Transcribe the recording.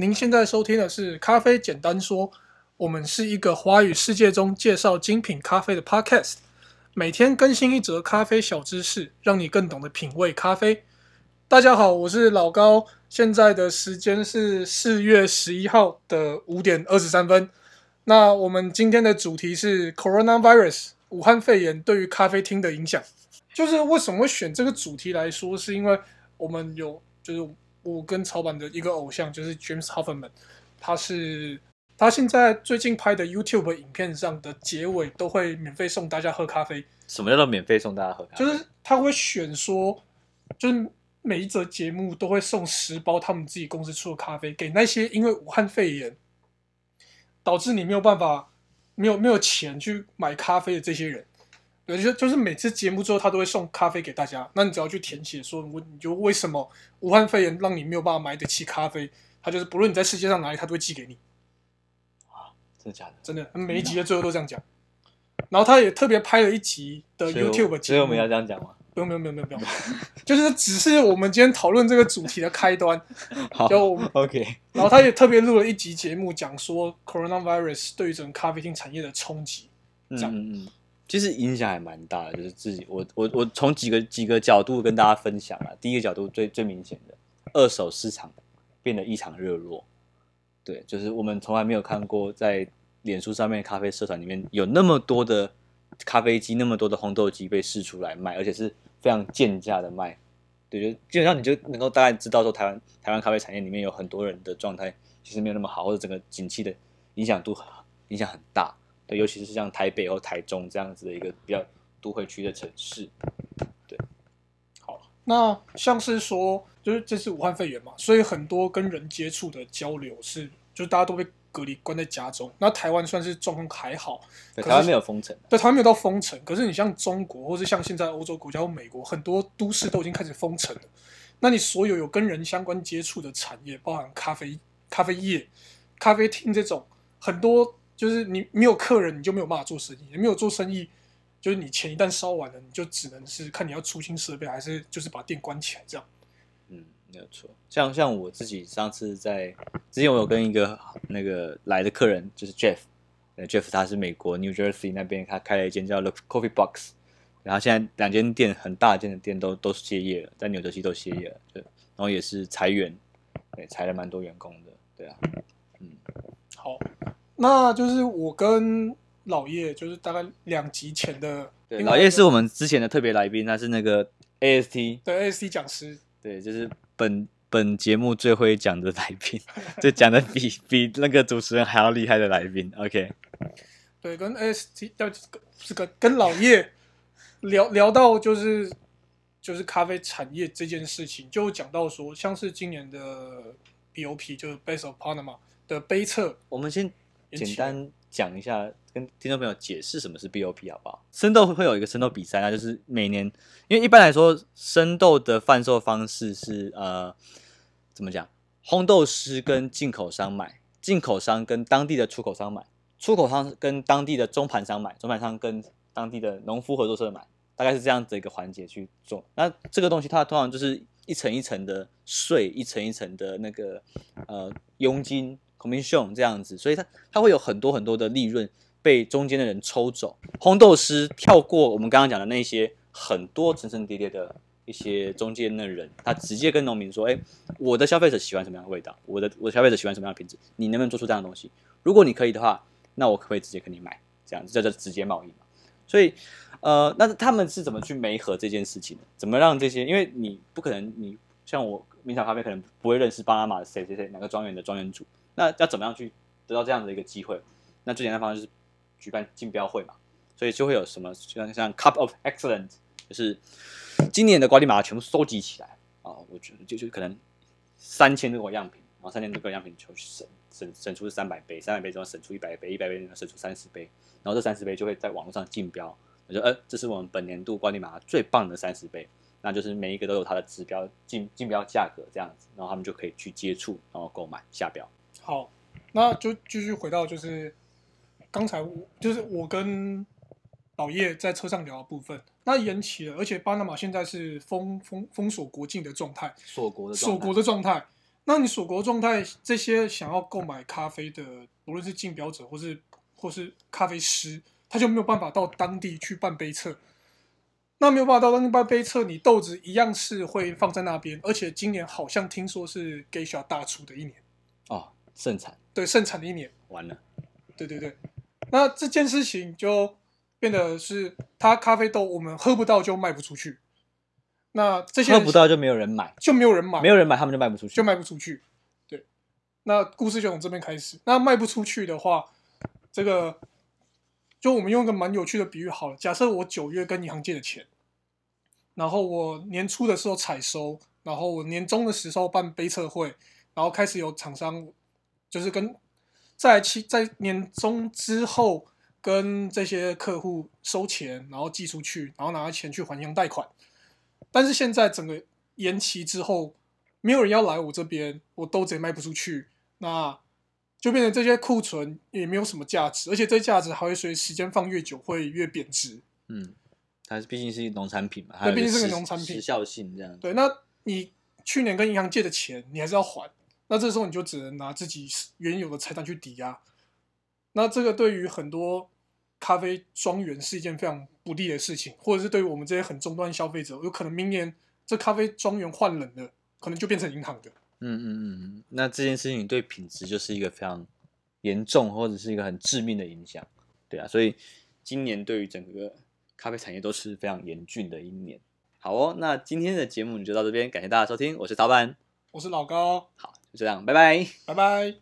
您现在收听的是《咖啡简单说》，我们是一个华语世界中介绍精品咖啡的 Podcast，每天更新一则咖啡小知识，让你更懂得品味咖啡。大家好，我是老高，现在的时间是四月十一号的五点二十三分。那我们今天的主题是 Coronavirus，武汉肺炎对于咖啡厅的影响。就是为什么会选这个主题来说，是因为我们有就是。我跟草板的一个偶像就是 James Hoffman，他是他现在最近拍的 YouTube 影片上的结尾都会免费送大家喝咖啡。什么叫做免费送大家喝咖啡？就是他会选说，就是每一则节目都会送十包他们自己公司出的咖啡给那些因为武汉肺炎导致你没有办法没有没有钱去买咖啡的这些人。就就是每次节目之后，他都会送咖啡给大家。那你只要去填写说，我你就为什么武汉肺炎让你没有办法买得起咖啡？他就是不论你在世界上哪里，他都会寄给你。啊，真的假的？真的，每一集的最后都这样讲。然后他也特别拍了一集的 YouTube 节目。所以我们要这样讲吗？不用，不用，不用，不用，不用。就是只是我们今天讨论这个主题的开端。好就，OK。然后他也特别录了一集节目，讲说 Coronavirus 对于整个咖啡厅产业的冲击。这样。嗯嗯。其实影响还蛮大的，就是自己我我我从几个几个角度跟大家分享啊。第一个角度最最明显的，二手市场变得异常热络。对，就是我们从来没有看过在脸书上面咖啡社团里面有那么多的咖啡机，那么多的烘豆机被试出来卖，而且是非常贱价的卖。对，就基本上你就能够大概知道说台湾台湾咖啡产业里面有很多人的状态其实没有那么好，或者整个景气的影响度影响很大。尤其是像台北或台中这样子的一个比较都会区的城市，对，好，那像是说，就是这是武汉肺炎嘛，所以很多跟人接触的交流是，就是大家都被隔离关在家中。那台湾算是状况还好，对，台湾没有封城，对，台湾没有到封城。可是你像中国，或是像现在欧洲国家或美国，很多都市都已经开始封城了。那你所有有跟人相关接触的产业，包含咖啡、咖啡业、咖啡厅这种很多。就是你没有客人，你就没有办法做生意。你没有做生意，就是你钱一旦烧完了，你就只能是看你要出新设备，还是就是把店关起来这样。嗯，没有错。像像我自己上次在之前，我有跟一个那个来的客人，就是 Jeff，Jeff 他是美国 New Jersey 那边，他开了一间叫 The Coffee Box，然后现在两间店很大间的店都都歇业了，在纽泽西都歇业了，对，然后也是裁员，对，裁了蛮多员工的，对啊，嗯，好。那就是我跟老叶，就是大概两集前的。对，老叶是我们之前的特别来宾，他是那个 AST，对 AST 讲师，对，就是本本节目最会讲的来宾，就讲的比比那个主持人还要厉害的来宾。OK，对，跟 AST 要是跟跟老叶聊聊到就是就是咖啡产业这件事情，就讲到说，像是今年的 BOP 就是 Base of Panama 的杯测，我们先。简单讲一下，跟听众朋友解释什么是 BOP 好不好？生豆会有一个生豆比赛，那就是每年，因为一般来说，生豆的贩售方式是呃，怎么讲？烘豆师跟进口商买，进口商跟当地的出口商买，出口商跟当地的中盘商买，中盘商跟当地的农夫合作社买，大概是这样子一个环节去做。那这个东西它通常就是一层一层的税，一层一层的那个呃佣金。Commission 这样子，所以它它会有很多很多的利润被中间的人抽走。烘豆师跳过我们刚刚讲的那些很多层层叠叠的一些中间的人，他直接跟农民说：“哎、我的消费者喜欢什么样的味道？我的我的消费者喜欢什么样的品质？你能不能做出这样的东西？如果你可以的话，那我可不可以直接跟你买？这样子叫做直接贸易嘛。所以，呃，那他们是怎么去媒合这件事情的？怎么让这些？因为你不可能，你像我明朝咖啡可能不会认识巴拿马的谁谁谁哪个庄园的庄园主。那要怎么样去得到这样的一个机会？那最简单方式就是举办竞标会嘛，所以就会有什么像像 Cup of Excellence，就是今年的瓜地马全部收集起来啊，我觉得就就可能三千多个样品，然后三千多个样品就省省省出三百杯，三百杯之后省出一百杯，一百杯之后省出三十杯，然后这三十杯就会在网络上竞标，我说呃，这是我们本年度瓜地马最棒的三十杯，那就是每一个都有它的指标竞竞标价格这样子，然后他们就可以去接触，然后购买下标。好，那就继续回到就是刚才我就是我跟老叶在车上聊的部分，那延期了，而且巴拿马现在是封封封锁国境的状态，锁国的锁国的状态。那你锁国状态，这些想要购买咖啡的，无论是竞标者或是或是咖啡师，他就没有办法到当地去办杯测。那没有办法到当地办杯测，你豆子一样是会放在那边，而且今年好像听说是 Geisha 大出的一年哦，盛产，对，盛产的一年，完了，对对对，那这件事情就变得是，他咖啡豆我们喝不到就卖不出去。那这些喝不到就没有人买，就没有人买，没有人买，他们就卖不出去，就卖不出去。对，那故事就从这边开始。那卖不出去的话，这个就我们用一个蛮有趣的比喻好了。假设我九月跟银行借的钱，然后我年初的时候采收，然后我年终的时候办杯测会，然后开始有厂商就是跟在期在年终之后跟这些客户收钱，然后寄出去，然后拿钱去还银行贷款。但是现在整个延期之后，没有人要来我这边，我豆子也卖不出去，那就变成这些库存也没有什么价值，而且这价值还会随时间放越久会越贬值。嗯，它毕竟是农产品嘛，对，毕竟是个农产品，时效性这样。对，那你去年跟银行借的钱，你还是要还，那这时候你就只能拿自己原有的财产去抵押，那这个对于很多。咖啡庄园是一件非常不利的事情，或者是对于我们这些很终端消费者，有可能明年这咖啡庄园换人了，可能就变成银行的。嗯嗯嗯，那这件事情对品质就是一个非常严重，或者是一个很致命的影响。对啊，所以今年对于整个咖啡产业都是非常严峻的一年。好哦，那今天的节目就到这边，感谢大家收听，我是老板，我是老高，好，就这样，拜拜，拜拜。